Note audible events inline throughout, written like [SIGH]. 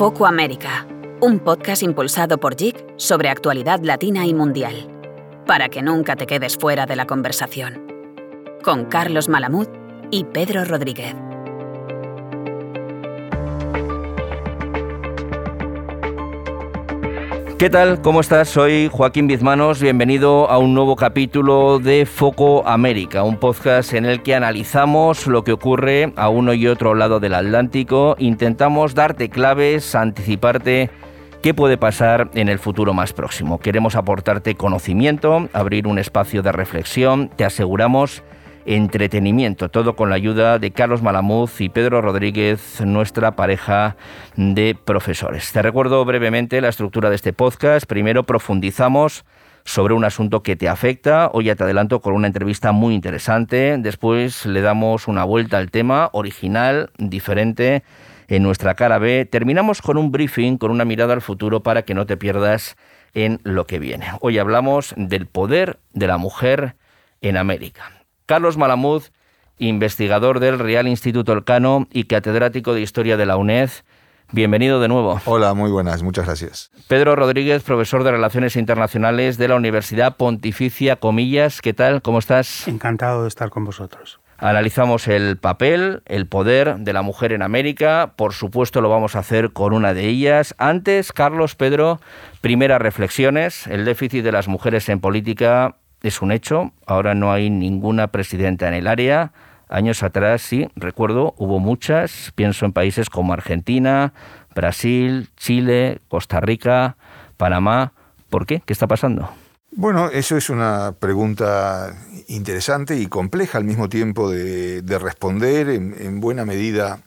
Foco América, un podcast impulsado por JIC sobre actualidad latina y mundial, para que nunca te quedes fuera de la conversación. Con Carlos Malamud y Pedro Rodríguez. ¿Qué tal? ¿Cómo estás? Soy Joaquín Bizmanos. Bienvenido a un nuevo capítulo de Foco América, un podcast en el que analizamos lo que ocurre a uno y otro lado del Atlántico. Intentamos darte claves, anticiparte qué puede pasar en el futuro más próximo. Queremos aportarte conocimiento, abrir un espacio de reflexión. Te aseguramos entretenimiento, todo con la ayuda de Carlos Malamuz y Pedro Rodríguez, nuestra pareja de profesores. Te recuerdo brevemente la estructura de este podcast. Primero profundizamos sobre un asunto que te afecta. Hoy ya te adelanto con una entrevista muy interesante. Después le damos una vuelta al tema, original, diferente, en nuestra cara B. Terminamos con un briefing, con una mirada al futuro para que no te pierdas en lo que viene. Hoy hablamos del poder de la mujer en América. Carlos Malamud, investigador del Real Instituto Elcano y catedrático de Historia de la UNED. Bienvenido de nuevo. Hola, muy buenas, muchas gracias. Pedro Rodríguez, profesor de Relaciones Internacionales de la Universidad Pontificia Comillas. ¿Qué tal? ¿Cómo estás? Encantado de estar con vosotros. Analizamos el papel, el poder de la mujer en América. Por supuesto, lo vamos a hacer con una de ellas. Antes, Carlos, Pedro, primeras reflexiones. El déficit de las mujeres en política es un hecho. Ahora no hay ninguna presidenta en el área. Años atrás, sí, recuerdo, hubo muchas. Pienso en países como Argentina, Brasil, Chile, Costa Rica, Panamá. ¿Por qué? ¿Qué está pasando? Bueno, eso es una pregunta interesante y compleja al mismo tiempo de, responder. En, buena medida,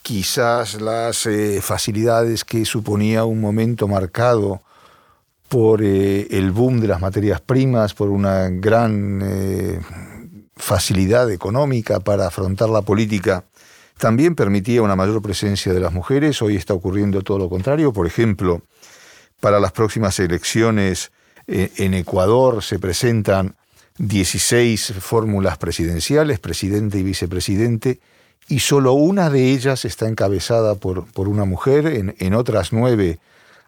quizás las eh, facilidades que suponía un momento marcado por eh, el boom de las materias primas, por una gran eh, facilidad económica para afrontar la política, también permitía una mayor presencia de las mujeres. Hoy está ocurriendo todo lo contrario. Por ejemplo, para las próximas elecciones eh, en Ecuador se presentan 16 fórmulas presidenciales, presidente y vicepresidente, y solo una de ellas está encabezada por, por una mujer, en, en otras nueve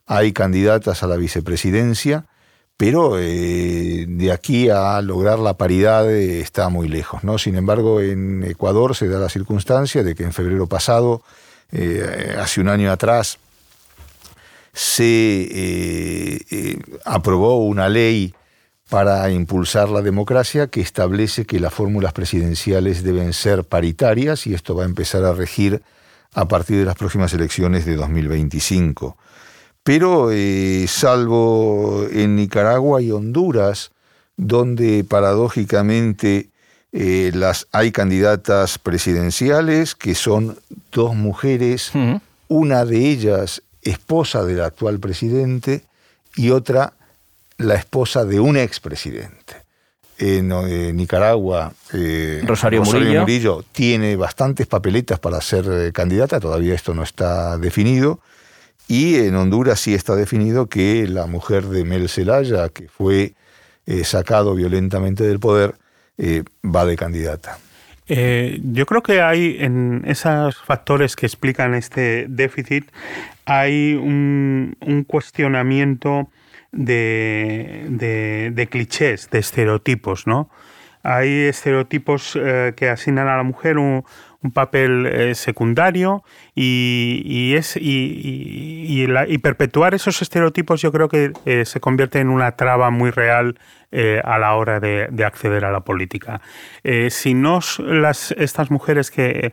hay candidatas a la vicepresidencia, pero eh, de aquí a lograr la paridad eh, está muy lejos. ¿no? Sin embargo, en Ecuador se da la circunstancia de que en febrero pasado, eh, hace un año atrás, se aprobó una ley para impulsar la democracia que establece que las fórmulas presidenciales deben ser paritarias y esto va a empezar a regir a partir de las próximas elecciones de 2025 pero eh, salvo en Nicaragua y Honduras, donde paradójicamente eh, las, hay candidatas presidenciales que son dos mujeres, una de ellas esposa del actual presidente y otra la esposa de un expresidente. En, eh, Nicaragua, Rosario, Murillo. tiene bastantes papeletas para ser candidata, todavía esto no está definido. Y en Honduras sí está definido que la mujer de Mel Zelaya, que fue eh, sacado violentamente del poder, eh, va de candidata. Eh, yo creo que hay en esos factores que explican este déficit, hay un, cuestionamiento de, clichés, de estereotipos, ¿no? Hay estereotipos que asignan a la mujer un, un papel eh, secundario y, es, y, perpetuar esos estereotipos yo creo que eh, se convierte en una traba muy real eh, a la hora de, acceder a la política. si no las, estas mujeres que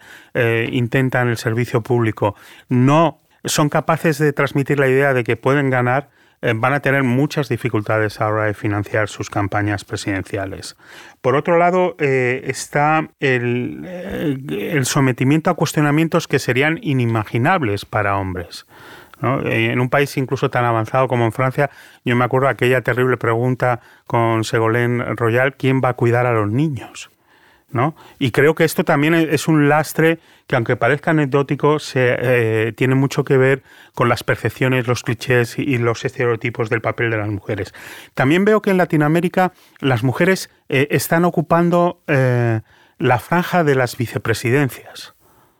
intentan el servicio público no son capaces de transmitir la idea de que pueden ganar, van a tener muchas dificultades a la hora de financiar sus campañas presidenciales. Por otro lado, eh, está el, eh, el, sometimiento a cuestionamientos que serían inimaginables para hombres. En un país incluso tan avanzado como en Francia, yo me acuerdo aquella terrible pregunta con Segolén Royal, ¿quién va a cuidar a los niños? Y creo que esto también es un lastre que, aunque parezca anecdótico, se, eh, tiene mucho que ver con las percepciones, los clichés y los estereotipos del papel de las mujeres. También veo que en Latinoamérica las mujeres eh, están ocupando eh, la franja de las vicepresidencias.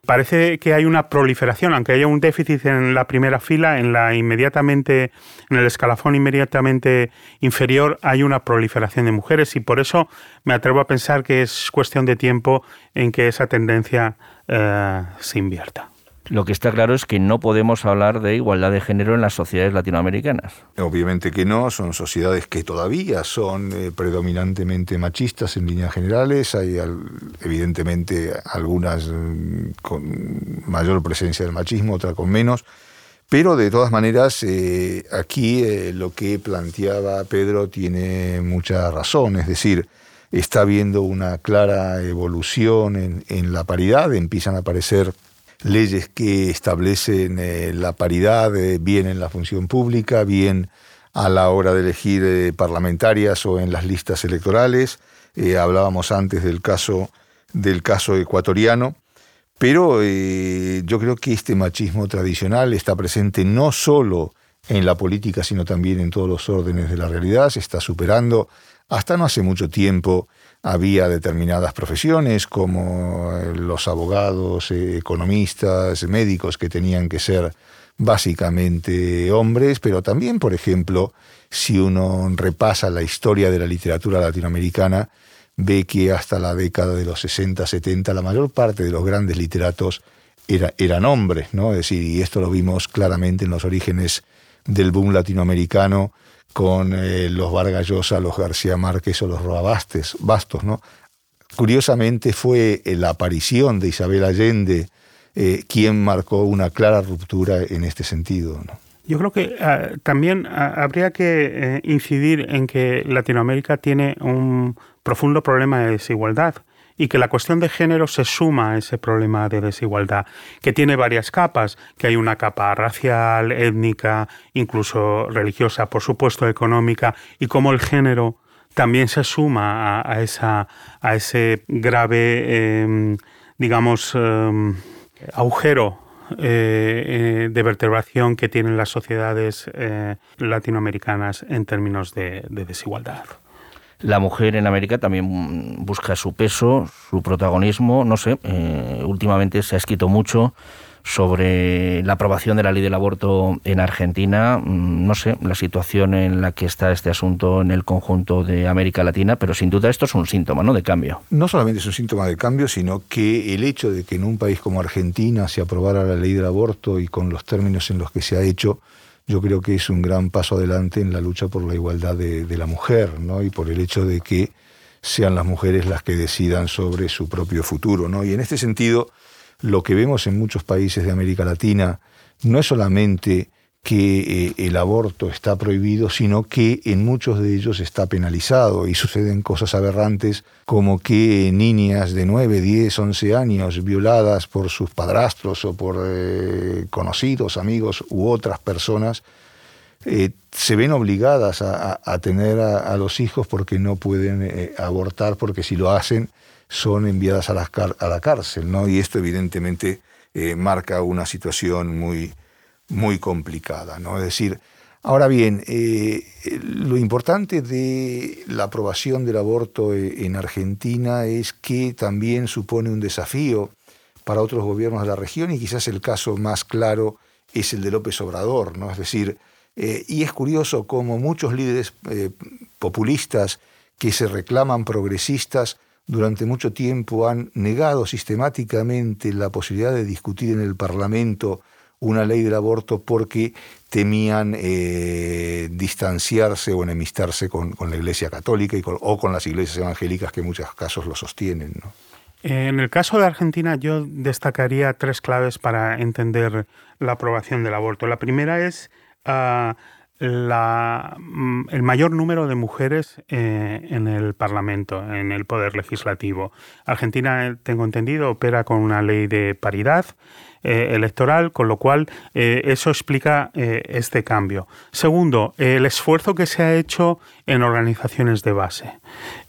Parece que hay una proliferación, aunque haya un déficit en la primera fila, en la inmediatamente, en el escalafón inmediatamente inferior, hay una proliferación de mujeres y por eso me atrevo a pensar que es cuestión de tiempo en que esa tendencia eh, se invierta. Lo que está claro es que no podemos hablar de igualdad de género en las sociedades latinoamericanas. Obviamente que no, son sociedades que todavía son eh, predominantemente machistas en líneas generales, hay evidentemente algunas mm, con mayor presencia del machismo, otras con menos, pero de todas maneras eh, aquí eh, lo que planteaba Pedro tiene mucha razón, es decir, está habiendo una clara evolución en, en la paridad, empiezan a aparecer leyes que establecen eh, la paridad eh, bien en la función pública, bien a la hora de elegir eh, parlamentarias o en las listas electorales. hablábamos antes del caso, del caso ecuatoriano. Pero yo creo que este machismo tradicional está presente no solo en la política, sino también en todos los órdenes de la realidad. Se está superando. Hasta no hace mucho tiempo había determinadas profesiones como eh, los abogados, eh, economistas, médicos que tenían que ser básicamente hombres, pero también, por ejemplo, si uno repasa la historia de la literatura latinoamericana, ve que hasta la década de los 60, 70, la mayor parte de los grandes literatos eran hombres, ¿no? Es decir, y esto lo vimos claramente en los orígenes del boom latinoamericano, con eh, los Vargas Llosa, los García Márquez o los Roabastes, Bastos, ¿no? Curiosamente fue eh, la aparición de Isabel Allende eh, quien marcó una clara ruptura en este sentido. Yo creo que ah, también ah, habría que incidir en que Latinoamérica tiene un profundo problema de desigualdad y que la cuestión de género se suma a ese problema de desigualdad, que tiene varias capas, que hay una capa racial, étnica, incluso religiosa, por supuesto económica, y cómo el género también se suma a, esa, a ese grave, em, digamos, em, agujero eh, eh, de vertebración que tienen las sociedades eh, latinoamericanas en términos de desigualdad la mujer en América también busca su peso, su protagonismo. No sé, eh, últimamente se ha escrito mucho sobre la aprobación de la ley del aborto en Argentina. Mm, no sé, la situación en la que está este asunto en el conjunto de América Latina, pero sin duda esto es un síntoma ¿no? de cambio. No solamente es un síntoma de cambio, sino que el hecho de que en un país como Argentina se aprobara la ley del aborto y con los términos en los que se ha hecho, yo creo que es un gran paso adelante en la lucha por la igualdad de, la mujer, ¿no? Y por el hecho de que sean las mujeres las que decidan sobre su propio futuro, ¿no? Y en este sentido, lo que vemos en muchos países de América Latina no es solamente que eh, el aborto está prohibido, sino que en muchos de ellos está penalizado y suceden cosas aberrantes como que niñas de 9, 10, 11 años violadas por sus padrastros o por eh, conocidos, amigos u otras personas, eh, se ven obligadas a, tener a, los hijos porque no pueden abortar, porque si lo hacen son enviadas a la, a la cárcel, ¿no? Y esto evidentemente marca una situación muy muy complicada. ¿no? Es decir, ahora bien, eh, lo importante de la aprobación del aborto eh, en Argentina es que también supone un desafío para otros gobiernos de la región y quizás el caso más claro es el de López Obrador, ¿no? Es decir, eh, y es curioso cómo muchos líderes populistas que se reclaman progresistas durante mucho tiempo han negado sistemáticamente la posibilidad de discutir en el Parlamento una ley del aborto porque temían eh, distanciarse o enemistarse con, la Iglesia Católica y o con las iglesias evangélicas que en muchos casos lo sostienen. En el caso de Argentina yo destacaría tres claves para entender la aprobación del aborto. La primera es ah, la, mm, el mayor número de mujeres eh, en el Parlamento, en el Poder Legislativo. Argentina, tengo entendido, opera con una ley de paridad eh, electoral, con lo cual eh, eso explica este cambio. Segundo, el esfuerzo que se ha hecho en organizaciones de base,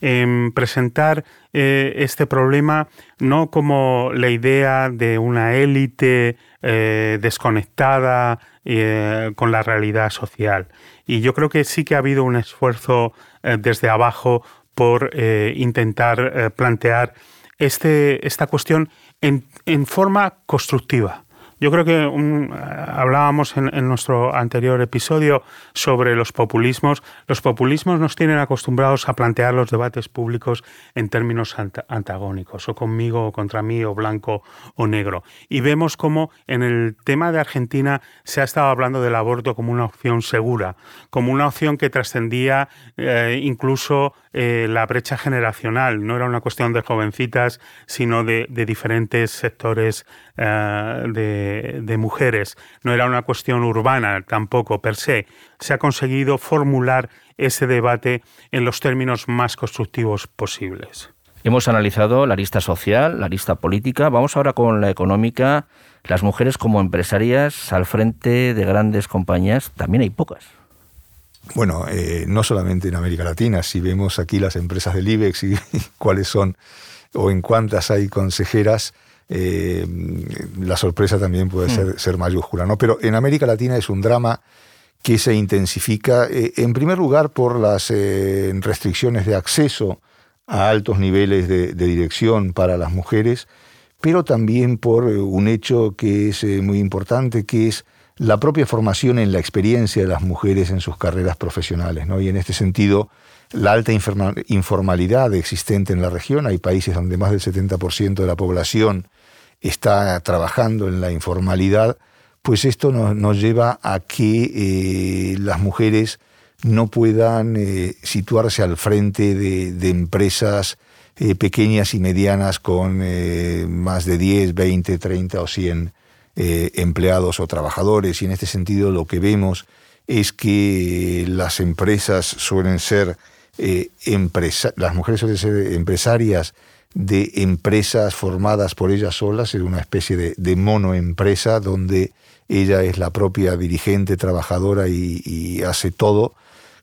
en presentar este problema no como la idea de una élite desconectada, eh, con la realidad social. Y yo creo que sí que ha habido un esfuerzo eh, desde abajo por eh, intentar plantear este, esta cuestión en forma constructiva. Yo creo que hablábamos en, nuestro anterior episodio sobre los populismos. Los populismos nos tienen acostumbrados a plantear los debates públicos en términos antagónicos, o conmigo o contra mí, o blanco o negro. Y vemos cómo en el tema de Argentina se ha estado hablando del aborto como una opción segura, como una opción que trascendía eh, incluso eh, la brecha generacional. No era una cuestión de jovencitas, sino de, diferentes sectores eh, de, de, mujeres. No era una cuestión urbana tampoco per se. Se ha conseguido formular ese debate en los términos más constructivos posibles. Hemos analizado la lista social, la lista política. Vamos ahora con la económica. Las mujeres como empresarias al frente de grandes compañías también hay pocas. Bueno, eh, no solamente en América Latina, si vemos aquí las empresas del IBEX y, [LAUGHS] cuáles son o en cuántas hay consejeras, eh, la sorpresa también puede ser, ser, mayúscula. ¿no? Pero en América Latina es un drama que se intensifica, eh, en primer lugar, por las restricciones de acceso a altos niveles de, de, dirección para las mujeres, pero también por un hecho que es muy importante, que es la propia formación en la experiencia de las mujeres en sus carreras profesionales. Y en este sentido, la alta informalidad existente en la región, hay países donde más del 70% de la población está trabajando en la informalidad, pues esto nos, lleva a que eh, las mujeres no puedan eh, situarse al frente de, empresas eh, pequeñas y medianas con más de 10, 20, 30 o 100 eh, empleados o trabajadores y en este sentido lo que vemos es que las empresas suelen ser eh, las mujeres suelen ser empresarias de empresas formadas por ellas solas, en una especie de, de monoempresa donde ella es la propia dirigente, trabajadora y, hace todo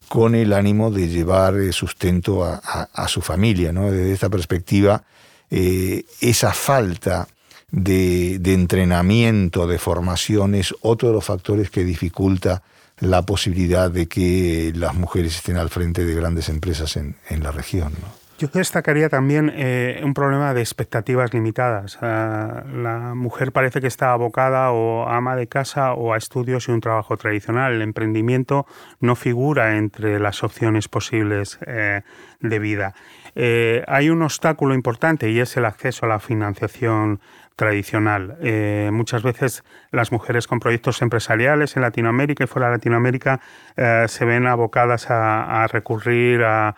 con el ánimo de llevar eh, sustento a, su familia. Desde esta perspectiva, esa falta de, entrenamiento, de formación, es otro de los factores que dificulta la posibilidad de que las mujeres estén al frente de grandes empresas en, la región. Yo destacaría también eh, un problema de expectativas limitadas. Ah, la mujer parece que está abocada o ama de casa o a estudios y un trabajo tradicional. El emprendimiento no figura entre las opciones posibles eh, de vida. Eh, hay un obstáculo importante y es el acceso a la financiación tradicional. Eh, muchas veces las mujeres con proyectos empresariales en Latinoamérica y fuera de Latinoamérica eh, se ven abocadas a, recurrir a,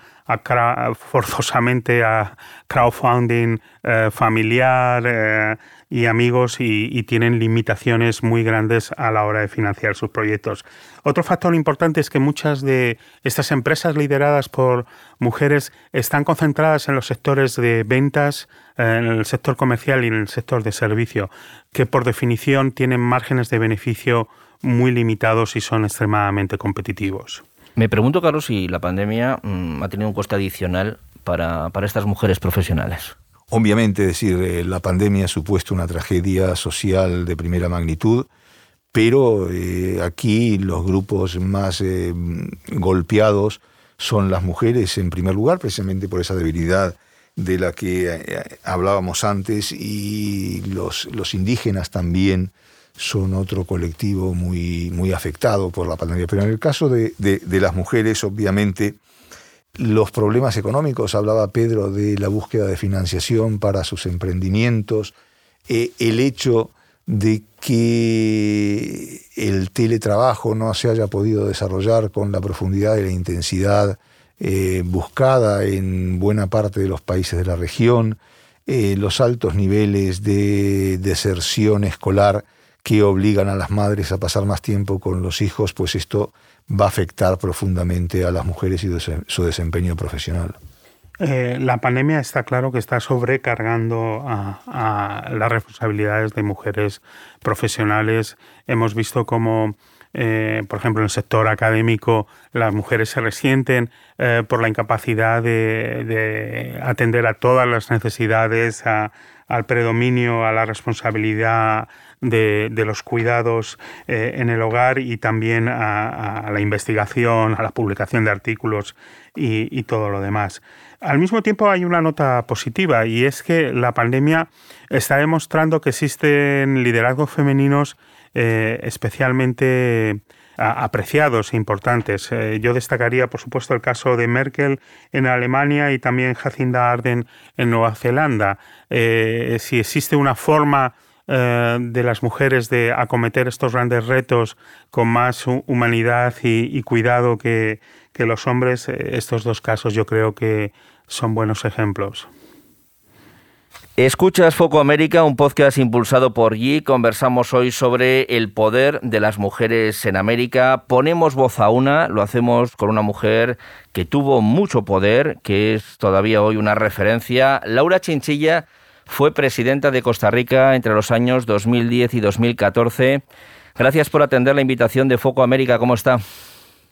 forzosamente a crowdfunding eh, familiar y amigos y, tienen limitaciones muy grandes a la hora de financiar sus proyectos. Otro factor importante es que muchas de estas empresas lideradas por mujeres están concentradas en los sectores de ventas, en el sector comercial y en el sector de servicio, que por definición tienen márgenes de beneficio muy limitados y son extremadamente competitivos. Me pregunto, Carlos, si la pandemia mm, ha tenido un coste adicional para, para estas mujeres profesionales. Obviamente, decir, eh, la pandemia ha supuesto una tragedia social de primera magnitud, pero eh, aquí los grupos más eh, golpeados son las mujeres en primer lugar, precisamente por esa debilidad de la que hablábamos antes, y los, indígenas también son otro colectivo muy, muy afectado por la pandemia. Pero en el caso de las mujeres, obviamente, los problemas económicos, hablaba Pedro de la búsqueda de financiación para sus emprendimientos, eh, el hecho de que el teletrabajo no se haya podido desarrollar con la profundidad y la intensidad eh, buscada en buena parte de los países de la región, eh, los altos niveles de deserción escolar que obligan a las madres a pasar más tiempo con los hijos, pues esto va a afectar profundamente a las mujeres y su desempeño profesional. Eh, la pandemia está claro que está sobrecargando a, las responsabilidades de mujeres profesionales. Hemos visto cómo, eh, por ejemplo, en el sector académico, las mujeres se resienten eh, por la incapacidad de, atender a todas las necesidades, al predominio, a la responsabilidad de, los cuidados eh, en el hogar y también a, la investigación, a la publicación de artículos y, todo lo demás. Al mismo tiempo hay una nota positiva y es que la pandemia está demostrando que existen liderazgos femeninos eh, especialmente apreciados e importantes. Eh, yo destacaría, por supuesto, el caso de Merkel en Alemania y también Jacinda Arden en Nueva Zelanda. Si existe una forma eh, de las mujeres de acometer estos grandes retos con más humanidad y, cuidado que los hombres, estos dos casos yo creo que son buenos ejemplos. Escuchas Foco América, un podcast impulsado por Yi. Conversamos hoy sobre el poder de las mujeres en América. Ponemos voz a una, lo hacemos con una mujer que tuvo mucho poder, que es todavía hoy una referencia. Laura Chinchilla fue presidenta de Costa Rica entre los años 2010 y 2014. Gracias por atender la invitación de Foco América. ¿Cómo está?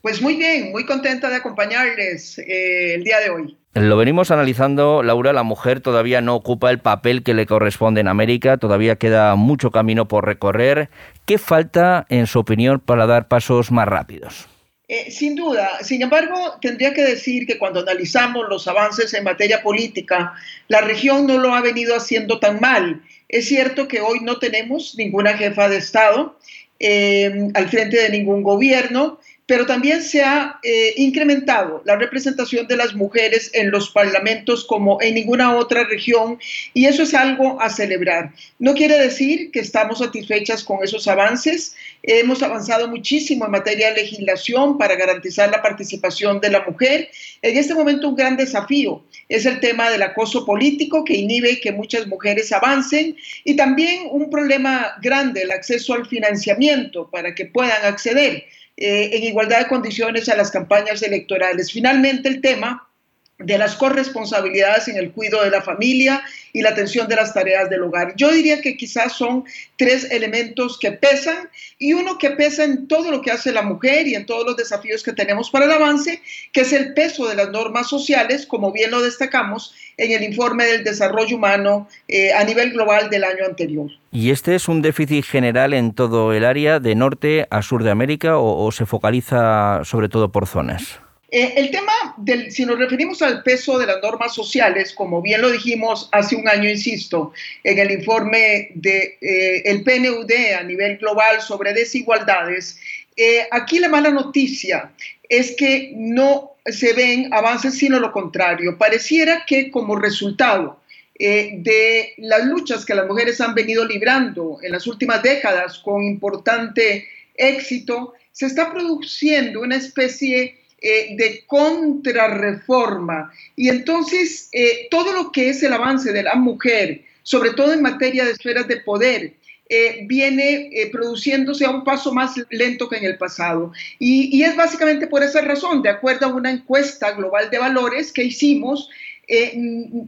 Pues muy bien, muy contenta de acompañarles eh, el día de hoy. Lo venimos analizando, Laura, la mujer todavía no ocupa el papel que le corresponde en América, todavía queda mucho camino por recorrer. ¿Qué falta, en su opinión, para dar pasos más rápidos? Eh, sin duda, sin embargo, tendría que decir que cuando analizamos los avances en materia política, la región no lo ha venido haciendo tan mal. Es cierto que hoy no tenemos ninguna jefa de Estado eh, al frente de ningún gobierno pero también se ha eh, incrementado la representación de las mujeres en los parlamentos como en ninguna otra región y eso es algo a celebrar. No quiere decir que estamos satisfechas con esos avances. Hemos avanzado muchísimo en materia de legislación para garantizar la participación de la mujer. En este momento un gran desafío es el tema del acoso político que inhibe que muchas mujeres avancen y también un problema grande, el acceso al financiamiento para que puedan acceder eh, en igualdad de condiciones a las campañas electorales. Finalmente, el tema de las corresponsabilidades en el cuidado de la familia y la atención de las tareas del hogar. Yo diría que quizás son tres elementos que pesan y uno que pesa en todo lo que hace la mujer y en todos los desafíos que tenemos para el avance, que es el peso de las normas sociales, como bien lo destacamos en el informe del desarrollo humano eh, a nivel global del año anterior. ¿Y este es un déficit general en todo el área, de norte a sur de América, o se focaliza sobre todo por zonas? Eh, el tema, del, si nos referimos al peso de las normas sociales, como bien lo dijimos hace un año, insisto, en el informe del de, eh, PNUD a nivel global sobre desigualdades, eh, aquí la mala noticia es que no se ven avances, sino lo contrario. Pareciera que como resultado de las luchas que las mujeres han venido librando en las últimas décadas con importante éxito, se está produciendo una especie eh, de contrarreforma. Y entonces eh, todo lo que es el avance de la mujer, sobre todo en materia de esferas de poder, eh, viene produciéndose a un paso más lento que en el pasado. Y, y, es básicamente por esa razón, de acuerdo a una encuesta global de valores que hicimos,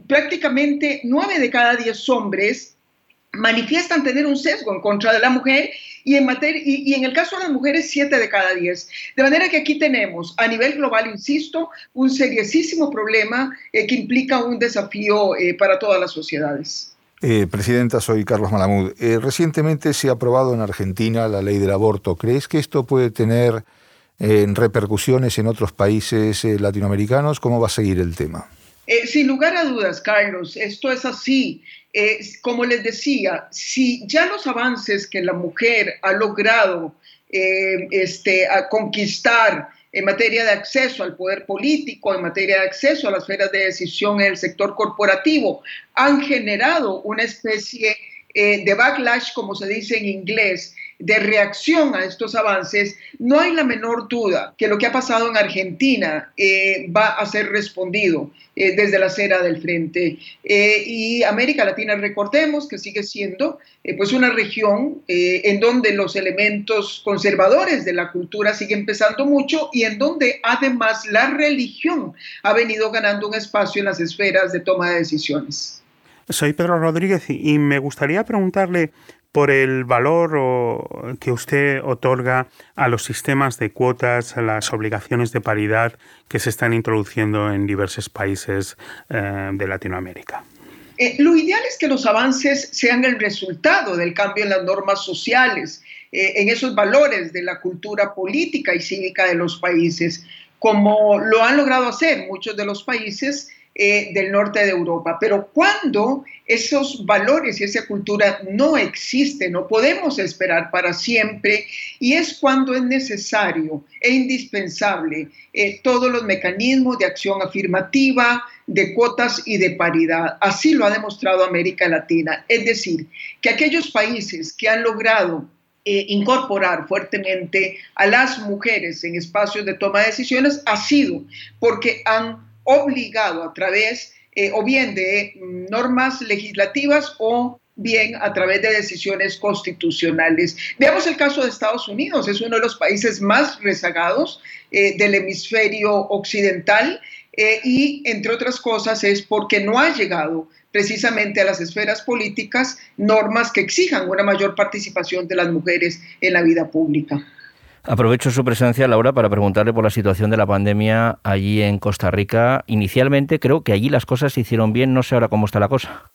prácticamente nueve de cada diez hombres manifiestan tener un sesgo en contra de la mujer y en, materia, y, en el caso de las mujeres, 7 de cada 10. De manera que aquí tenemos, a nivel global, insisto, un seriosísimo problema eh, que implica un desafío eh, para todas las sociedades. Eh, Presidenta, soy Carlos Malamud. recientemente se ha aprobado en Argentina la ley del aborto. ¿Crees que esto puede tener repercusiones en otros países latinoamericanos? ¿Cómo va a seguir el tema? Sin lugar a dudas, Carlos, esto es así. Eh, como les decía, si ya los avances que la mujer ha logrado eh, este, a conquistar en materia de acceso al poder político, en materia de acceso a las esferas de decisión en el sector corporativo, han generado una especie eh, de backlash, como se dice en inglés, de reacción a estos avances, no hay la menor duda que lo que ha pasado en Argentina eh, va a ser respondido eh, desde la acera del frente. Eh, y América Latina, recordemos que sigue siendo pues una región en donde los elementos conservadores de la cultura siguen pesando mucho y en donde además la religión ha venido ganando un espacio en las esferas de toma de decisiones. Soy Pedro Rodríguez y me gustaría preguntarle por el valor que usted otorga a los sistemas de cuotas, a las obligaciones de paridad que se están introduciendo en diversos países eh, de Latinoamérica. Eh, lo ideal es que los avances sean el resultado del cambio en las normas sociales, eh, en esos valores de la cultura política y cívica de los países, como lo han logrado hacer muchos de los países eh, del norte de Europa. Pero cuando esos valores y esa cultura no existen, no podemos esperar para siempre, y es cuando es necesario e indispensable eh, todos los mecanismos de acción afirmativa, de cuotas y de paridad. Así lo ha demostrado América Latina. Es decir, que aquellos países que han logrado eh, incorporar fuertemente a las mujeres en espacios de toma de decisiones ha sido porque han obligado a través eh, o bien de mm, normas legislativas o bien a través de decisiones constitucionales. Veamos el caso de Estados Unidos, es uno de los países más rezagados eh, del hemisferio occidental eh, y, entre otras cosas, es porque no ha llegado precisamente a las esferas políticas normas que exijan una mayor participación de las mujeres en la vida pública. Aprovecho su presencia, Laura, para preguntarle por la situación de la pandemia allí en Costa Rica. Inicialmente creo que allí las cosas se hicieron bien, no sé ahora cómo está la cosa.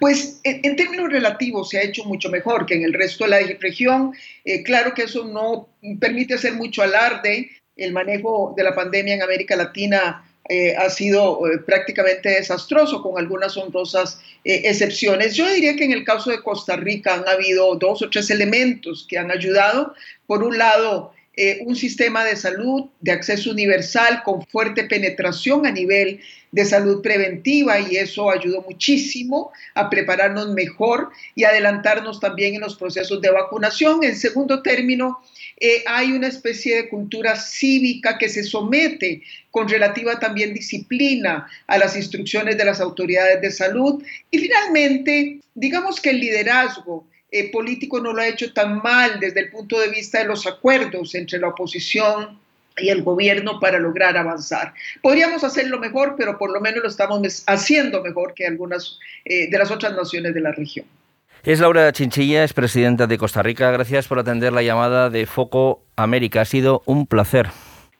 Pues en, términos relativos se ha hecho mucho mejor que en el resto de la región. Eh, claro que eso no permite hacer mucho alarde. El manejo de la pandemia en América Latina eh, ha sido eh, prácticamente desastroso, con algunas honrosas excepciones. Yo diría que en el caso de Costa Rica han habido dos o tres elementos que han ayudado por un lado, eh, un sistema de salud de acceso universal con fuerte penetración a nivel de salud preventiva y eso ayudó muchísimo a prepararnos mejor y adelantarnos también en los procesos de vacunación. En segundo término, eh, hay una especie de cultura cívica que se somete con relativa también disciplina a las instrucciones de las autoridades de salud. Y finalmente, digamos que el liderazgo eh, político no lo ha hecho tan mal desde el punto de vista de los acuerdos entre la oposición y el gobierno para lograr avanzar. Podríamos hacerlo mejor, pero por lo menos lo estamos haciendo mejor que algunas eh, de las otras naciones de la región. Es Laura Chinchilla, es presidenta de Costa Rica. Gracias por atender la llamada de Foco América. Ha sido un placer.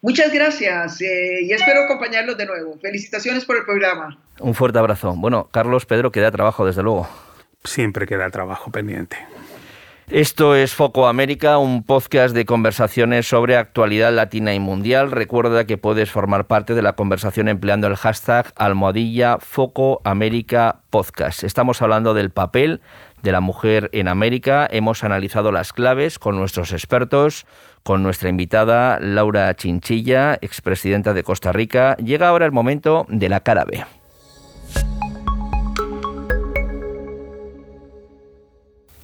Muchas gracias eh, y espero acompañarlos de nuevo. Felicitaciones por el programa. Un fuerte abrazo. Bueno, Carlos, Pedro, queda trabajo, desde luego siempre queda trabajo pendiente. Esto es Foco América, un podcast de conversaciones sobre actualidad latina y mundial. Recuerda que puedes formar parte de la conversación empleando el hashtag almohadilla Foco América Podcast. Estamos hablando del papel de la mujer en América. Hemos analizado las claves con nuestros expertos, con nuestra invitada Laura Chinchilla, expresidenta de Costa Rica. Llega ahora el momento de la cara B.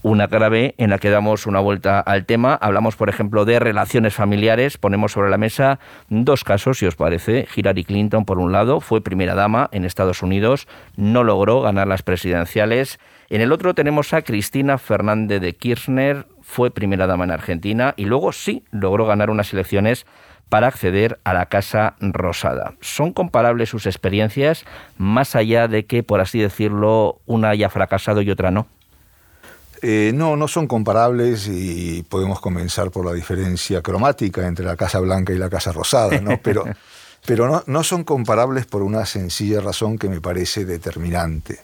una B en la que damos una vuelta al tema. Hablamos, por ejemplo, de relaciones familiares. Ponemos sobre la mesa dos casos, si os parece. Hillary Clinton, por un lado, fue primera dama en Estados Unidos, no logró ganar las presidenciales. En el otro tenemos a Cristina Fernández de Kirchner, fue primera dama en Argentina y luego sí logró ganar unas elecciones para acceder a la Casa Rosada. ¿Son comparables sus experiencias, más allá de que, por así decirlo, una haya fracasado y otra no? Eh, no, no son comparables y podemos comenzar por la diferencia cromática entre la Casa Blanca y la Casa Rosada, ¿no? pero, [LAUGHS] pero no, no son comparables por una sencilla razón que me parece determinante.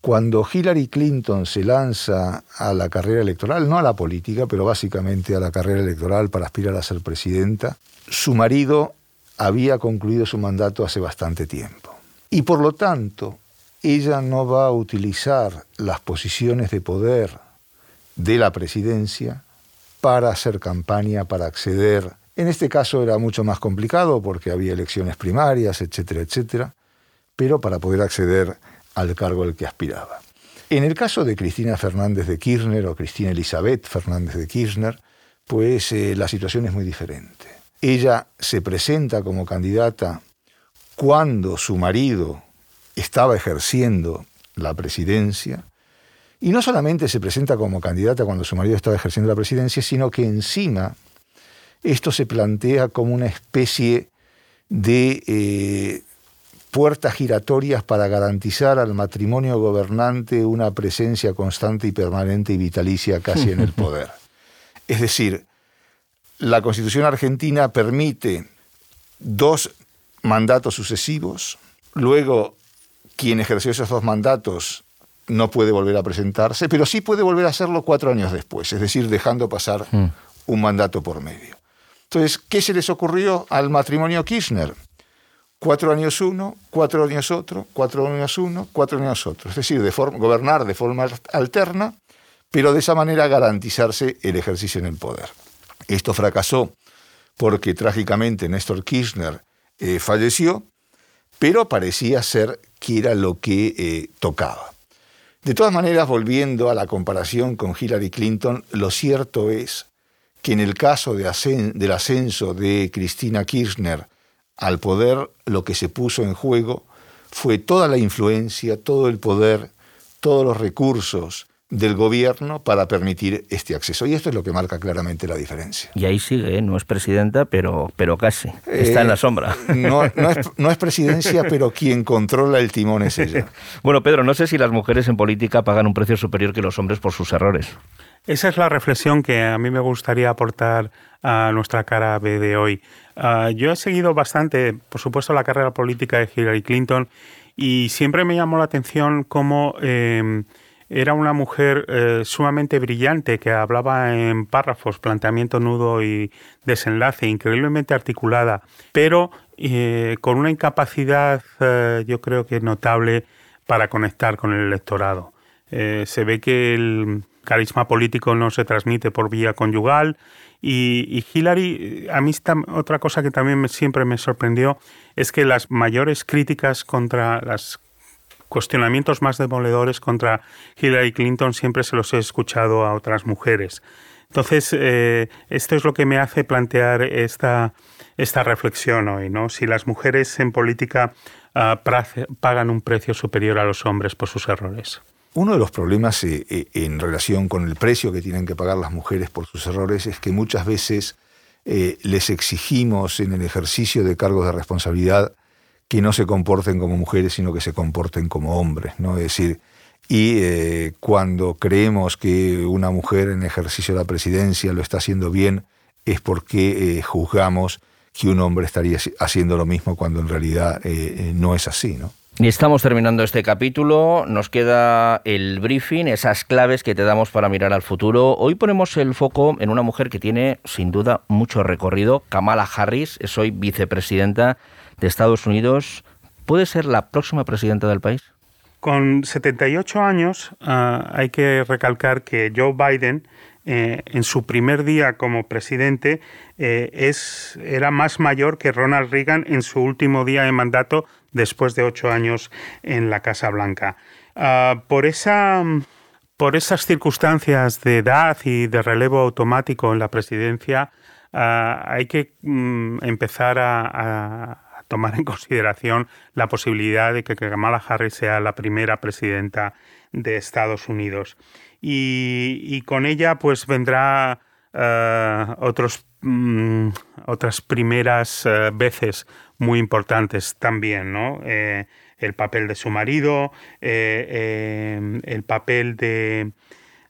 Cuando Hillary Clinton se lanza a la carrera electoral, no a la política, pero básicamente a la carrera electoral para aspirar a ser presidenta, su marido había concluido su mandato hace bastante tiempo. Y por lo tanto, ella no va a utilizar las posiciones de poder de la presidencia para hacer campaña, para acceder. En este caso era mucho más complicado porque había elecciones primarias, etcétera, etcétera, pero para poder acceder al cargo al que aspiraba. En el caso de Cristina Fernández de Kirchner o Cristina Elizabeth Fernández de Kirchner, pues eh, la situación es muy diferente. Ella se presenta como candidata cuando su marido estaba ejerciendo la presidencia y no solamente se presenta como candidata cuando su marido estaba ejerciendo la presidencia, sino que encima esto se plantea como una especie de eh, puertas giratorias para garantizar al matrimonio gobernante una presencia constante y permanente y vitalicia casi en el [LAUGHS] poder. Es decir, la constitución argentina permite dos mandatos sucesivos, luego quien ejerció esos dos mandatos no puede volver a presentarse, pero sí puede volver a hacerlo cuatro años después, es decir, dejando pasar mm. un mandato por medio. Entonces, ¿qué se les ocurrió al matrimonio Kirchner? Cuatro años uno, cuatro años otro, cuatro años uno, cuatro años otro. Es decir, de gobernar de forma alterna, pero de esa manera garantizarse el ejercicio en el poder. Esto fracasó porque trágicamente Néstor Kirchner eh, falleció, pero parecía ser que era lo que eh, tocaba. De todas maneras, volviendo a la comparación con Hillary Clinton, lo cierto es que en el caso de del ascenso de Cristina Kirchner al poder, lo que se puso en juego fue toda la influencia, todo el poder, todos los recursos, del gobierno para permitir este acceso. Y esto es lo que marca claramente la diferencia. Y ahí sigue, ¿eh? no es presidenta, pero, pero casi. Está en la eh, sombra. No, es, [LAUGHS] no es presidencia, pero quien controla el timón es ella. [LAUGHS] bueno, Pedro, no sé si las mujeres en política pagan un precio superior que los hombres por sus errores. Esa es la reflexión que a mí me gustaría aportar a nuestra cara B de hoy. Ah, yo he seguido bastante, por supuesto, la carrera política de Hillary Clinton y siempre me llamó la atención cómo... Eh, era una mujer eh, sumamente brillante que hablaba en párrafos, planteamiento nudo y desenlace, increíblemente articulada, pero eh, con una incapacidad eh, yo creo que notable para conectar con el electorado. se ve que el carisma político no se transmite por vía conyugal y, y Hillary, a mí otra cosa que también siempre me sorprendió es que las mayores críticas contra las cuestionamientos más demoledores contra Hillary Clinton siempre se los he escuchado a otras mujeres. Entonces, eh, esto es lo que me hace plantear esta, esta reflexión hoy, ¿no? Si las mujeres en política ah, pagan un precio superior a los hombres por sus errores. Uno de los problemas eh, eh, en relación con el precio que tienen que pagar las mujeres por sus errores es que muchas veces les exigimos en el ejercicio de cargos de responsabilidad que no se comporten como mujeres, sino que se comporten como hombres, ¿no? Es decir, y eh, cuando creemos que una mujer en ejercicio de la presidencia lo está haciendo bien, es porque eh, juzgamos que un hombre estaría haciendo lo mismo cuando en realidad eh, no es así, ¿no? Y estamos terminando este capítulo, nos queda el briefing, esas claves que te damos para mirar al futuro. Hoy ponemos el foco en una mujer que tiene sin duda mucho recorrido, Kamala Harris, es hoy vicepresidenta Estados Unidos, ¿puede ser la próxima presidenta del país? Con 78 años ah, hay que recalcar que Joe Biden eh, en su primer día como presidente eh, es, era más mayor que Ronald Reagan en su último día de mandato después de ocho años en la Casa Blanca. Ah, por, esa, por esas circunstancias de edad y de relevo automático en la presidencia, ah, hay que mm, empezar a, tomar en consideración la posibilidad de que Kamala Harris sea la primera presidenta de Estados Unidos. Y, con ella pues vendrá eh, otros, mm, otras primeras eh, veces muy importantes también, ¿no? Eh, el papel de su marido, el papel de,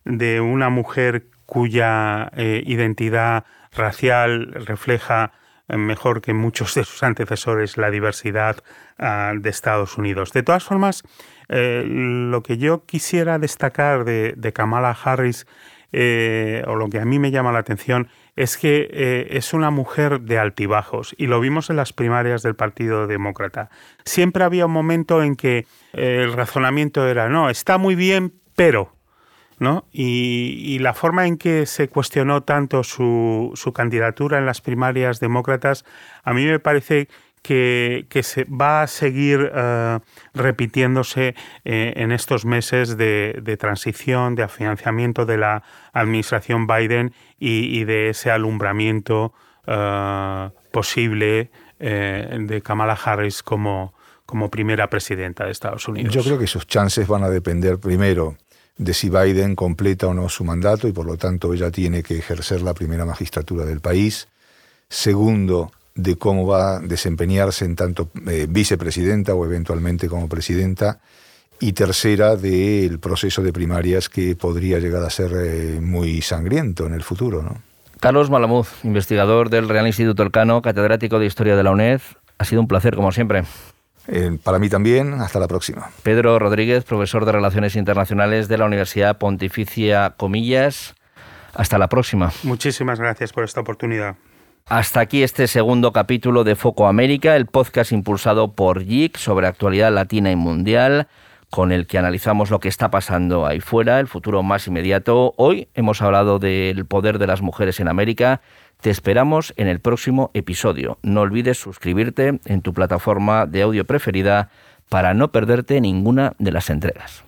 de, una mujer cuya identidad racial refleja mejor que muchos de sus antecesores la diversidad ah, de Estados Unidos. De todas formas, eh, lo que yo quisiera destacar de, Kamala Harris, eh, o lo que a mí me llama la atención, es que eh, es una mujer de altibajos y lo vimos en las primarias del Partido Demócrata. Siempre había un momento en que el razonamiento era, no, está muy bien, pero ¿no? Y, la forma en que se cuestionó tanto su, su, candidatura en las primarias demócratas, a mí me parece que, se va a seguir eh, repitiéndose eh, en estos meses de, transición, de financiamiento de la administración Biden y, de ese alumbramiento eh, posible de Kamala Harris como, como primera presidenta de Estados Unidos. Yo creo que sus chances van a depender primero de si Biden completa o no su mandato y por lo tanto ella tiene que ejercer la primera magistratura del país. Segundo, de cómo va a desempeñarse en tanto eh, vicepresidenta o eventualmente como presidenta. Y tercera, del proceso de primarias que podría llegar a ser eh, muy sangriento en el futuro. ¿no? Carlos Malamuz, investigador del Real Instituto Elcano, catedrático de Historia de la UNED. Ha sido un placer, como siempre. Eh, para mí también, hasta la próxima. Pedro Rodríguez, profesor de Relaciones Internacionales de la Universidad Pontificia Comillas. Hasta la próxima. Muchísimas gracias por esta oportunidad. Hasta aquí este segundo capítulo de Foco América, el podcast impulsado por JIC sobre actualidad latina y mundial, con el que analizamos lo que está pasando ahí fuera, el futuro más inmediato. Hoy hemos hablado del poder de las mujeres en América. Te esperamos en el próximo episodio. No olvides suscribirte en tu plataforma de audio preferida para no perderte ninguna de las entregas.